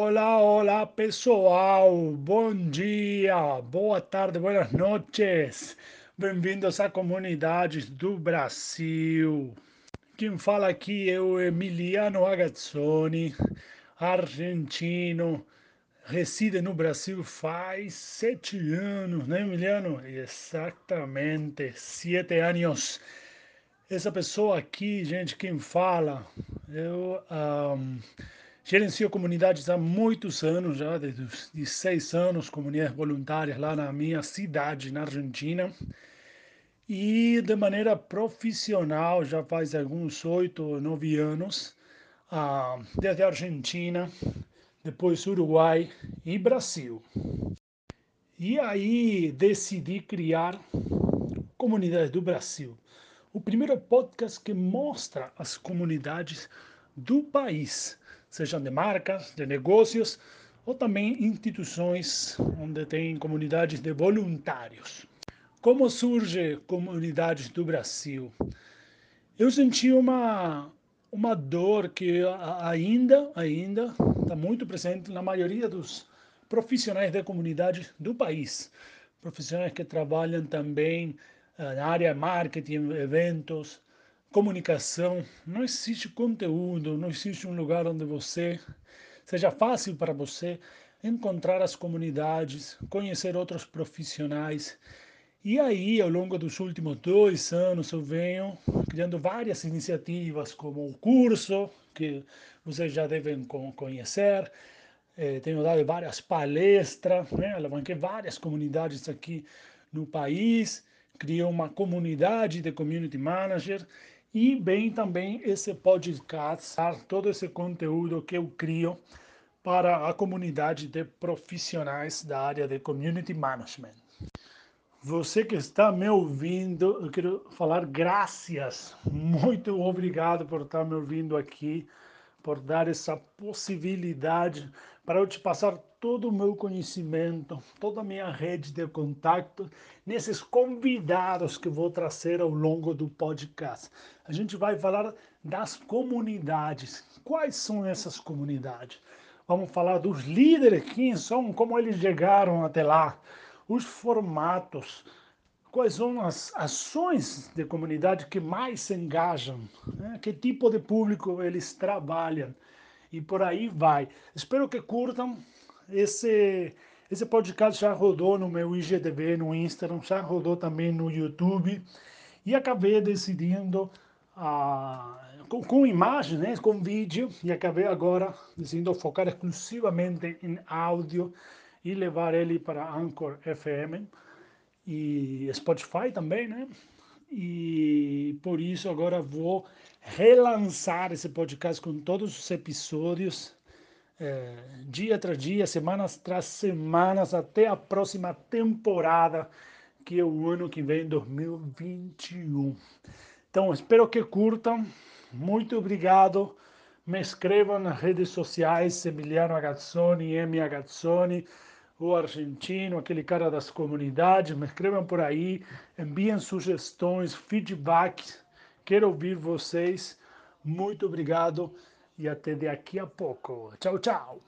Olá, olá pessoal, bom dia, boa tarde, boas noites, bem-vindos à comunidade do Brasil. Quem fala aqui é o Emiliano Agazzoni, argentino, reside no Brasil faz sete anos, né Emiliano? Exatamente, sete anos. Essa pessoa aqui, gente, quem fala, eu... Um, Gerencio comunidades há muitos anos já, desde de seis anos, comunidades voluntárias lá na minha cidade, na Argentina. E de maneira profissional, já faz alguns oito, nove anos, ah, desde a Argentina, depois Uruguai e Brasil. E aí decidi criar Comunidades do Brasil, o primeiro podcast que mostra as comunidades do país sejam de marcas, de negócios ou também instituições onde tem comunidades de voluntários. Como surge comunidades do Brasil? Eu senti uma uma dor que ainda ainda está muito presente na maioria dos profissionais da comunidade do país, profissionais que trabalham também eh, na área marketing, eventos, comunicação, não existe conteúdo, não existe um lugar onde você seja fácil para você encontrar as comunidades, conhecer outros profissionais. E aí, ao longo dos últimos dois anos, eu venho criando várias iniciativas, como o curso, que vocês já devem conhecer. Eh, tenho dado várias palestras, né? alavanquei várias comunidades aqui no país, criei uma comunidade de community manager e bem também esse podcast, todo esse conteúdo que eu crio para a comunidade de profissionais da área de community management. Você que está me ouvindo, eu quero falar graças, muito obrigado por estar me ouvindo aqui, por dar essa possibilidade para eu te passar todo o meu conhecimento, toda a minha rede de contato nesses convidados que vou trazer ao longo do podcast. A gente vai falar das comunidades. Quais são essas comunidades? Vamos falar dos líderes, quem são, como eles chegaram até lá, os formatos, quais são as ações de comunidade que mais se engajam, né? que tipo de público eles trabalham e por aí vai. Espero que curtam. Esse, esse podcast já rodou no meu IGTV, no Instagram, já rodou também no YouTube. E acabei decidindo, ah, com, com imagem, né, com vídeo, e acabei agora decidindo focar exclusivamente em áudio e levar ele para Anchor FM e Spotify também, né? E por isso agora vou relançar esse podcast com todos os episódios, é, dia tras dia, semanas tras semanas, até a próxima temporada, que é o ano que vem, 2021. Então, espero que curtam. Muito obrigado. Me escrevam nas redes sociais, Emiliano Agazzoni, M. Agazzoni, o argentino, aquele cara das comunidades. Me escrevam por aí, enviem sugestões, feedbacks Quero ouvir vocês. Muito obrigado e até daqui a pouco. Tchau, tchau.